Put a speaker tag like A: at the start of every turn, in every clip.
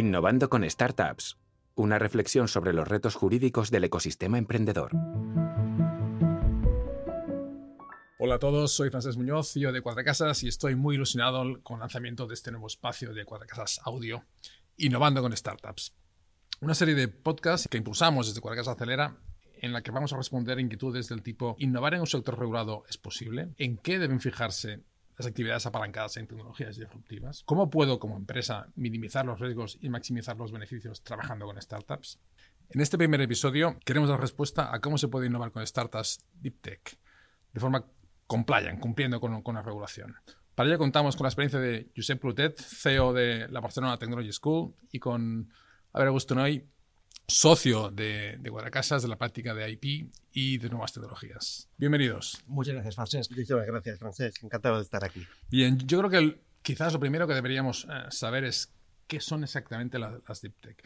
A: Innovando con Startups. Una reflexión sobre los retos jurídicos del ecosistema emprendedor.
B: Hola a todos, soy Francés Muñoz, CEO de Cuadracasas y estoy muy ilusionado con el lanzamiento de este nuevo espacio de Cuadracasas Audio, Innovando con Startups. Una serie de podcasts que impulsamos desde Cuadracasas Acelera en la que vamos a responder inquietudes del tipo ¿innovar en un sector regulado es posible? ¿En qué deben fijarse las actividades apalancadas en tecnologías disruptivas? ¿Cómo puedo como empresa minimizar los riesgos y maximizar los beneficios trabajando con startups? En este primer episodio queremos dar respuesta a cómo se puede innovar con startups deep tech de forma compliant, cumpliendo con, la regulación. Para ello contamos con la experiencia de Josep Plutet, CEO de la Barcelona Technology School, y con Augusto Augustonoy, socio de, de de la práctica de IP y de nuevas tecnologías. Bienvenidos.
C: Muchas gracias, Francesc.
D: Muchísimas gracias, Francesc. Encantado de estar aquí.
B: Bien, yo creo que el, quizás lo primero que deberíamos eh, saber es qué son exactamente las, las Deep Tech.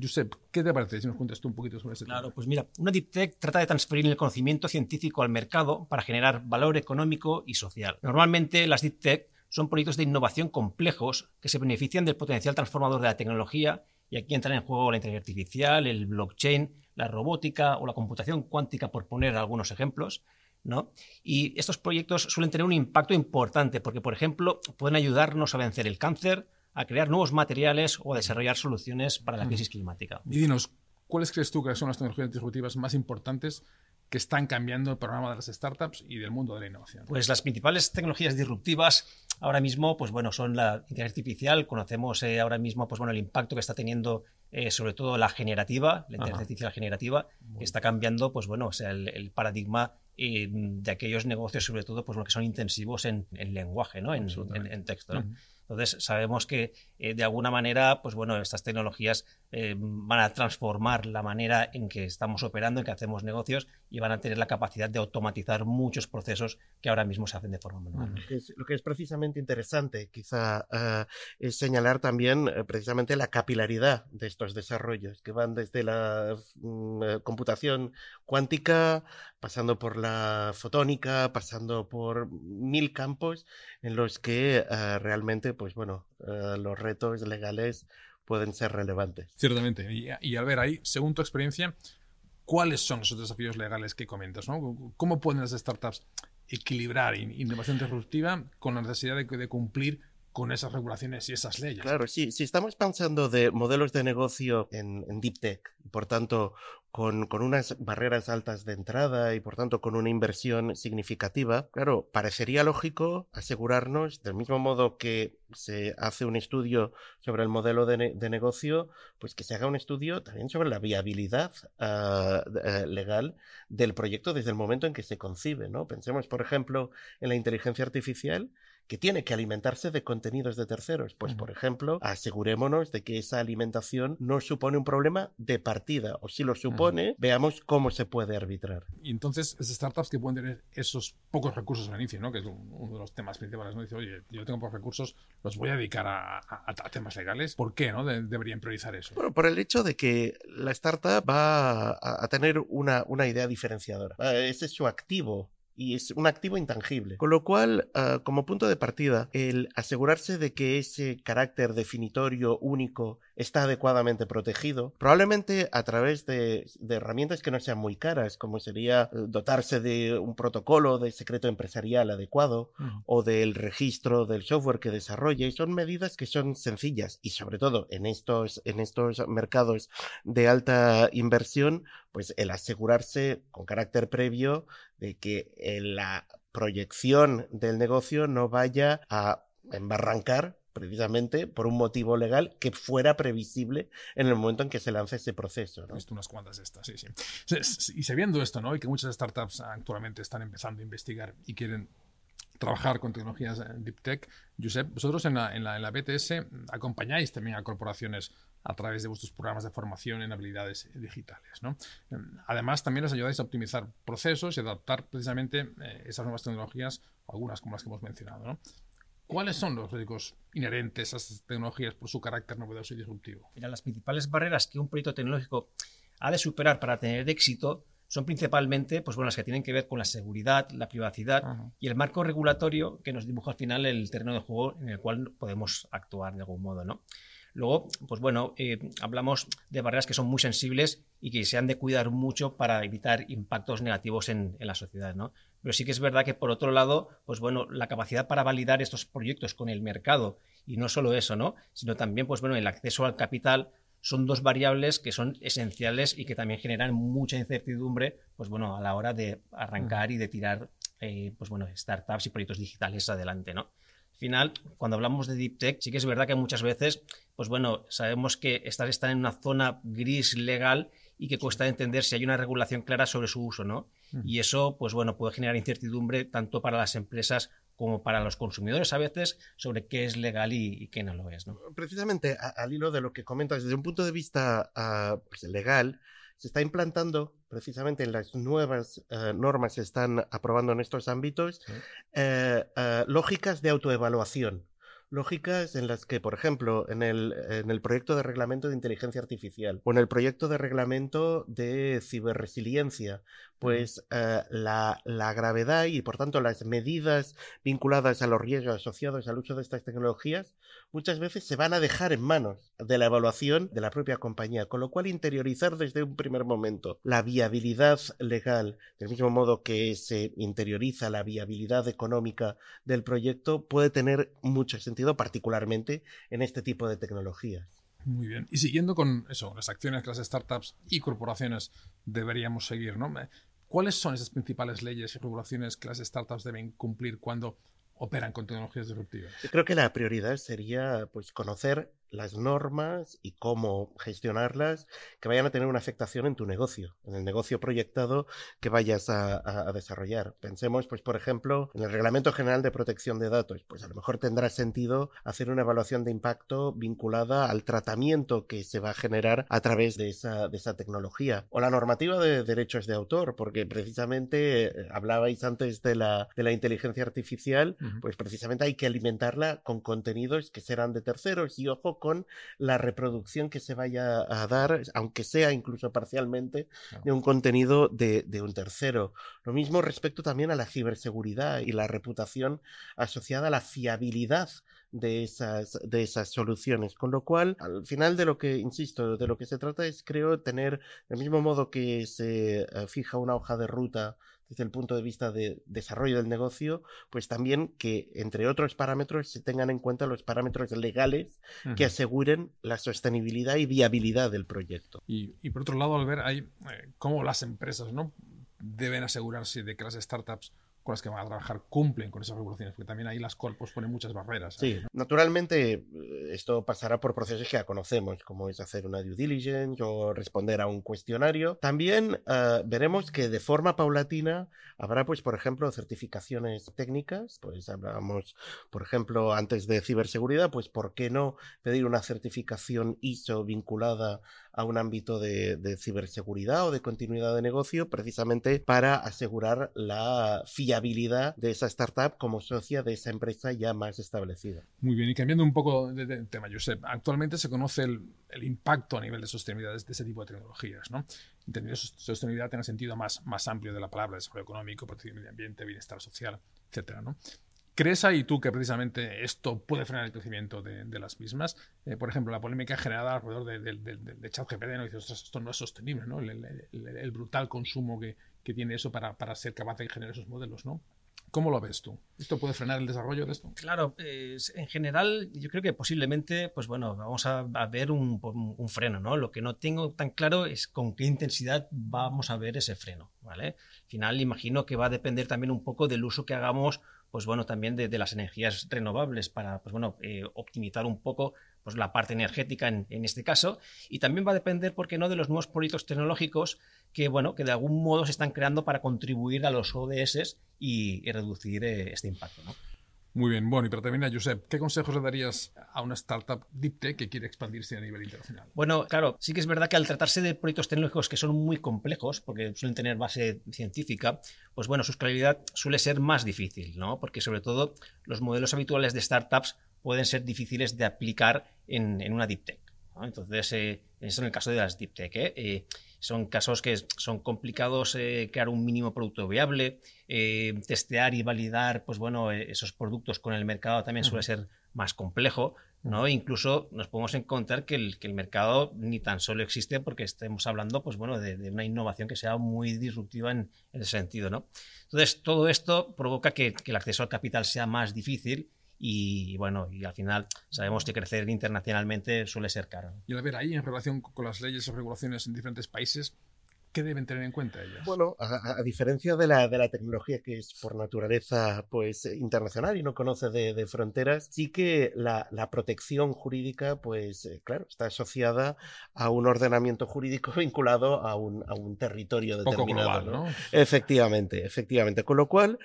B: Josep, ¿qué te parece si nos cuentas tú un poquito sobre ese
C: Claro,
B: tema?
C: pues mira, una Deep Tech trata de transferir el conocimiento científico al mercado para generar valor económico y social. Normalmente las Deep Tech son proyectos de innovación complejos que se benefician del potencial transformador de la tecnología y aquí entran en juego la inteligencia artificial, el blockchain, la robótica o la computación cuántica, por poner algunos ejemplos. ¿no? Y estos proyectos suelen tener un impacto importante porque, por ejemplo, pueden ayudarnos a vencer el cáncer, a crear nuevos materiales o a desarrollar soluciones para la crisis climática.
B: Y dinos, ¿cuáles crees tú que son las tecnologías disruptivas más importantes que están cambiando el programa de las startups y del mundo de la innovación?
C: Pues las principales tecnologías disruptivas ahora mismo, pues bueno, son la inteligencia artificial. Conocemos eh, ahora mismo, pues bueno, el impacto que está teniendo eh, sobre todo la generativa, la inteligencia artificial generativa, que está cambiando, pues bueno, o sea, el, el paradigma eh, de aquellos negocios, sobre todo, pues bueno, que son intensivos en, en lenguaje, ¿no? En, en,
B: Absolutamente.
C: en texto. Entonces, sabemos que de alguna manera, pues bueno, estas tecnologías eh, van a transformar la manera en que estamos operando, en que hacemos negocios y van a tener la capacidad de automatizar muchos procesos que ahora mismo se hacen de forma manual.
D: Lo que es, lo que es precisamente interesante, quizá, eh, es señalar también eh, precisamente la capilaridad de estos desarrollos, que van desde la mm, eh, computación cuántica, pasando por la fotónica, pasando por mil campos en los que realmente, pues bueno, los retos legales pueden ser relevantes.
B: Ciertamente. Y, y Albert, ahí, según tu experiencia, ¿cuáles son esos desafíos legales que comentas? ¿Cómo pueden las startups equilibrar in- innovación disruptiva con la necesidad de, de cumplir con esas regulaciones y esas leyes?
D: Claro, sí, si estamos pensando de modelos de negocio en, Deep Tech, por tanto, con, unas barreras altas de entrada y por tanto con una inversión significativa, claro, parecería lógico asegurarnos, del mismo modo que se hace un estudio sobre el modelo de, ne- de negocio, pues que se haga un estudio también sobre la viabilidad ah, eh, legal del proyecto desde el momento en que se concibe, ¿no? Pensemos, por ejemplo, en la inteligencia artificial que tiene que alimentarse de contenidos de terceros. Pues, por ejemplo, asegurémonos de que esa alimentación no supone un problema de partida, o si lo supone, veamos cómo se puede arbitrar.
B: Y entonces, esas startups que pueden tener esos pocos recursos al inicio, ¿no? que es un- uno de los temas principales, ¿no? Dice, oye, yo tengo pocos recursos, los voy a dedicar a, a- a temas legales. ¿Por qué no? De- deberían priorizar eso.
D: Bueno, por el hecho de que la startup va a, a tener una, una idea diferenciadora. Ah, Ese es su activo. Y es un activo intangible. Con lo cual, ah, como punto de partida, el asegurarse de que ese carácter definitorio único está adecuadamente protegido, probablemente a través de, de herramientas que no sean muy caras, como sería eh, dotarse de un protocolo de secreto empresarial adecuado, o del registro del software que desarrolle. Son medidas que son sencillas y sobre todo en estos, en estos mercados de alta inversión, pues el asegurarse con carácter previo de que eh, la proyección del negocio no vaya a embarrancar precisamente por un motivo legal que fuera previsible en el momento en que se lance ese proceso. ¿no?
B: visto unas cuantas estas, sí, sí. Y sabiendo esto, ¿no? Y que muchas startups actualmente están empezando a investigar y quieren trabajar con tecnologías eh, Deep Tech, Josep, vosotros en la, en la, en la BTS acompañáis también a corporaciones a través de vuestros programas de formación en habilidades digitales, ¿no? Eh, Además, también les ayudáis a optimizar procesos y adaptar precisamente eh, esas nuevas tecnologías, algunas como las que hemos mencionado, ¿no? ¿Cuáles son los riesgos inherentes a estas tecnologías por su carácter novedoso y disruptivo?
C: Mira, las principales barreras que un proyecto tecnológico ha de superar para tener éxito son principalmente pues, bueno, las que tienen que ver con la seguridad, la privacidad
B: Ajá.
C: y el marco regulatorio que nos dibuja al final el terreno de juego en el cual podemos actuar de algún modo. ¿no? Luego, pues bueno, eh, hablamos de barreras que son muy sensibles y que se han de cuidar mucho para evitar impactos negativos en, la sociedad, ¿no? Pero sí que es verdad que, por otro lado, pues bueno, la capacidad para validar estos proyectos con el mercado, y no solo eso, ¿no? Sino también, pues bueno, el acceso al capital son dos variables que son esenciales y que también generan mucha incertidumbre, pues bueno, a la hora de arrancar y de tirar, eh, pues bueno, startups y proyectos digitales adelante, ¿no? Al final, cuando hablamos de deep tech, sí que es verdad que muchas veces, pues bueno, sabemos que estas están en una zona gris legal y que cuesta entender si hay una regulación clara sobre su uso, ¿no? Y eso, pues bueno, puede generar incertidumbre tanto para las empresas como para los consumidores a veces sobre qué es legal y, qué no lo es. ¿no?
D: Precisamente al hilo de lo que comentas, desde un punto de vista pues, legal, se está implantando precisamente en las nuevas eh, normas que se están aprobando en estos ámbitos eh, eh, lógicas de autoevaluación lógicas en las que, por ejemplo, en el, en el proyecto de reglamento de inteligencia artificial o en el proyecto de reglamento de ciberresiliencia, pues eh, la, la, gravedad y, por tanto, las medidas vinculadas a los riesgos asociados al uso de estas tecnologías muchas veces se van a dejar en manos de la evaluación de la propia compañía, con lo cual interiorizar desde un primer momento la viabilidad legal, del mismo modo que se interioriza la viabilidad económica del proyecto, puede tener mucho sentido particularmente en este tipo de tecnologías.
B: Muy bien. Y siguiendo con eso, las acciones que las startups y corporaciones deberíamos seguir, ¿no? ¿Cuáles son esas principales leyes y regulaciones que las startups deben cumplir cuando operan con tecnologías disruptivas?
D: Yo creo que la prioridad sería pues conocer las normas y cómo gestionarlas que vayan a tener una afectación en tu negocio, en el negocio proyectado que vayas a, desarrollar. Pensemos, pues, por ejemplo, en el Reglamento General de Protección de Datos, pues a lo mejor tendrá sentido hacer una evaluación de impacto vinculada al tratamiento que se va a generar a través de esa, de esa tecnología. O la normativa de derechos de autor, porque precisamente eh, hablabais antes de la, de la inteligencia artificial, pues precisamente hay que alimentarla con contenidos que serán de terceros y ojo con la reproducción que se vaya a dar, aunque sea incluso parcialmente, de un contenido de, un tercero. Lo mismo respecto también a la ciberseguridad y la reputación asociada a la fiabilidad de esas, de esas soluciones. Con lo cual, al final de lo que, insisto, de lo que se trata es, creo, tener, del mismo modo que se eh, fija una hoja de ruta desde el punto de vista de desarrollo del negocio, pues también que, entre otros parámetros, se tengan en cuenta los parámetros legales que aseguren la sostenibilidad y viabilidad del proyecto.
B: Y, por otro lado, al ver hay eh, cómo las empresas ¿no? deben asegurarse de que las startups con las que van a trabajar cumplen con esas regulaciones, porque también ahí las corpos ponen muchas barreras.
D: Sí, naturalmente eh, esto pasará por procesos que ya conocemos, como es hacer una due diligence o responder a un cuestionario. También eh, veremos que de forma paulatina habrá, pues, por ejemplo, certificaciones técnicas, pues hablamos, por ejemplo, antes de ciberseguridad, pues, ¿por qué no pedir una certificación ISO vinculada a un ámbito de, ciberseguridad o de continuidad de negocio, precisamente para asegurar la fiabilidad de esa startup como socia de esa empresa ya más establecida.
B: Muy bien, y cambiando un poco de, tema, Josep, actualmente se conoce el, impacto a nivel de sostenibilidad de, ese tipo de tecnologías, ¿no? Entendiendo sostenibilidad en el sentido más, más amplio de la palabra, desarrollo económico, protección del medio ambiente, bienestar social, etcétera, ¿no? ¿Crees ahí tú que precisamente esto puede frenar el crecimiento de, las mismas? Eh, por ejemplo, la polémica generada alrededor de, de, de ChatGPT, ¿no? Dices, esto no es sostenible, ¿no? El, brutal consumo que, tiene eso para, ser capaz de generar esos modelos, ¿no? ¿Cómo lo ves tú? ¿Esto puede frenar el desarrollo de esto?
C: Claro, en general yo creo que posiblemente, pues bueno, vamos a, ver un, un, freno, ¿no? Lo que no tengo tan claro es con qué intensidad vamos a ver ese freno, ¿vale? Al final imagino que va a depender también un poco del uso que hagamos pues bueno, también de, las energías renovables para, pues bueno, eh, optimizar un poco pues la parte energética en, este caso. Y también va a depender, ¿por qué no?, de los nuevos proyectos tecnológicos que, bueno, que de algún modo se están creando para contribuir a los ODS y, reducir eh, este impacto.
B: Muy bien, bueno, y para terminar, Josep, ¿qué consejos le darías a una startup deep tech que quiere expandirse a nivel internacional?
C: Bueno, claro, sí que es verdad que al tratarse de proyectos tecnológicos que son muy complejos, porque suelen tener base científica, pues bueno, su escalabilidad suele ser más difícil, ¿no? Porque sobre todo los modelos habituales de startups pueden ser difíciles de aplicar en, una deep tech. Entonces, eh, eso en el caso de las deep tech. ¿eh? Eh, son casos que son complicados eh, crear un mínimo producto viable, testear y validar pues bueno, esos productos con el mercado también suele ser más complejo. ¿no? Incluso nos podemos encontrar que el, que el mercado ni tan solo existe porque estemos hablando pues, bueno, de, una innovación que sea muy disruptiva en, ese sentido. ¿no? Entonces, todo esto provoca que, que el acceso al capital sea más difícil y bueno, y al final sabemos que crecer internacionalmente suele ser caro.
B: Y a ver, ahí en relación con las leyes o regulaciones en diferentes países, ¿Qué deben tener en cuenta ellos?
D: Bueno, a, diferencia de la, de la tecnología que es por naturaleza pues internacional y no conoce de, fronteras, sí que la, la, protección jurídica, pues eh, claro, está asociada a un ordenamiento jurídico vinculado a un, a un territorio determinado.
B: Global, ¿no?
D: Efectivamente, efectivamente. Con lo cual,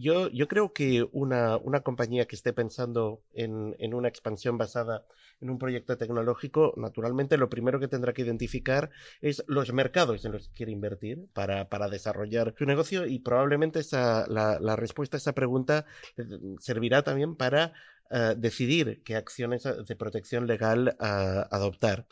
D: yo, yo creo que una, una compañía que esté pensando en, en una expansión basada en un proyecto tecnológico, naturalmente lo primero que tendrá que identificar es los mercados en los que quiere invertir para, para desarrollar su negocio y probablemente esa, la, respuesta a esa pregunta eh, servirá también para uh, decidir qué acciones de protección legal uh, adoptar.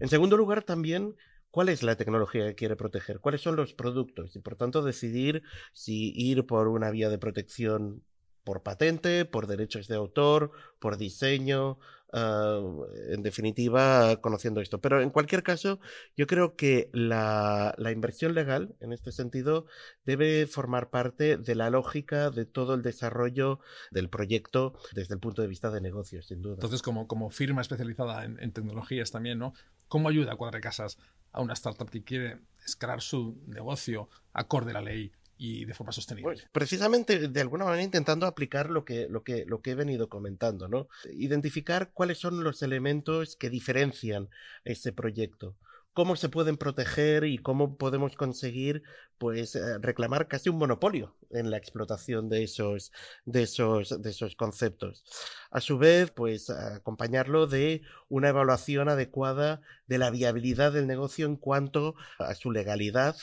D: En segundo lugar, también cuál es la tecnología que quiere proteger, cuáles son los productos y por tanto decidir si ir por una vía de protección por patente, por derechos de autor, por diseño, uh, en definitiva, conociendo esto. Pero en cualquier caso, yo creo que la, la, inversión legal, en este sentido, debe formar parte de la lógica de todo el desarrollo del proyecto desde el punto de vista de negocios, sin duda.
B: Entonces, como, como firma especializada en, tecnologías también, ¿no? ¿Cómo ayuda a Cuadra Casas a una startup que quiere escalar su negocio acorde a la ley y de forma sostenible.
D: Precisamente, de alguna manera, intentando aplicar lo que, lo, que, lo que he venido comentando, ¿no? Identificar cuáles son los elementos que diferencian ese proyecto cómo se pueden proteger y cómo podemos conseguir pues eh, reclamar casi un monopolio en la explotación de esos de esos de esos conceptos. A su vez, pues acompañarlo de una evaluación adecuada de la viabilidad del negocio en cuanto a su legalidad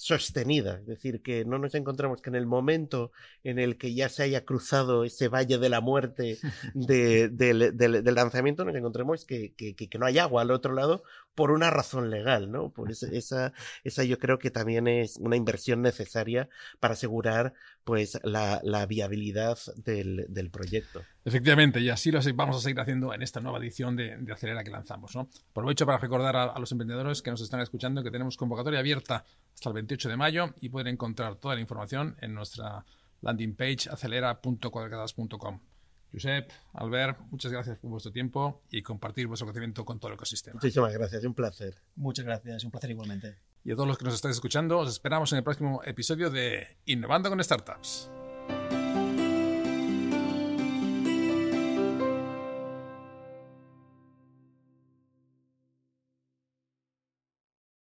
D: sostenida, es decir, que no nos encontramos que en el momento en el que ya se haya cruzado ese valle de la muerte de, de, de, del lanzamiento, nos encontremos que, que, que, no hay agua al otro lado por una razón legal, ¿no? Pues esa, esa yo creo que también es una inversión necesaria para asegurar pues la, la viabilidad del, del, proyecto.
B: Efectivamente, y así lo vamos a seguir haciendo en esta nueva edición de, de Acelera que lanzamos. ¿no? Aprovecho para recordar a, a, los emprendedores que nos están escuchando que tenemos convocatoria abierta hasta el 28 de mayo y pueden encontrar toda la información en nuestra landing page acelera.cuadradas.com. Josep, Albert, muchas gracias por vuestro tiempo y compartir vuestro conocimiento con todo el ecosistema.
D: Muchísimas gracias, un placer.
C: Muchas gracias, un placer igualmente.
B: Y a todos los que nos estáis escuchando, os esperamos en el próximo episodio de Innovando con Startups.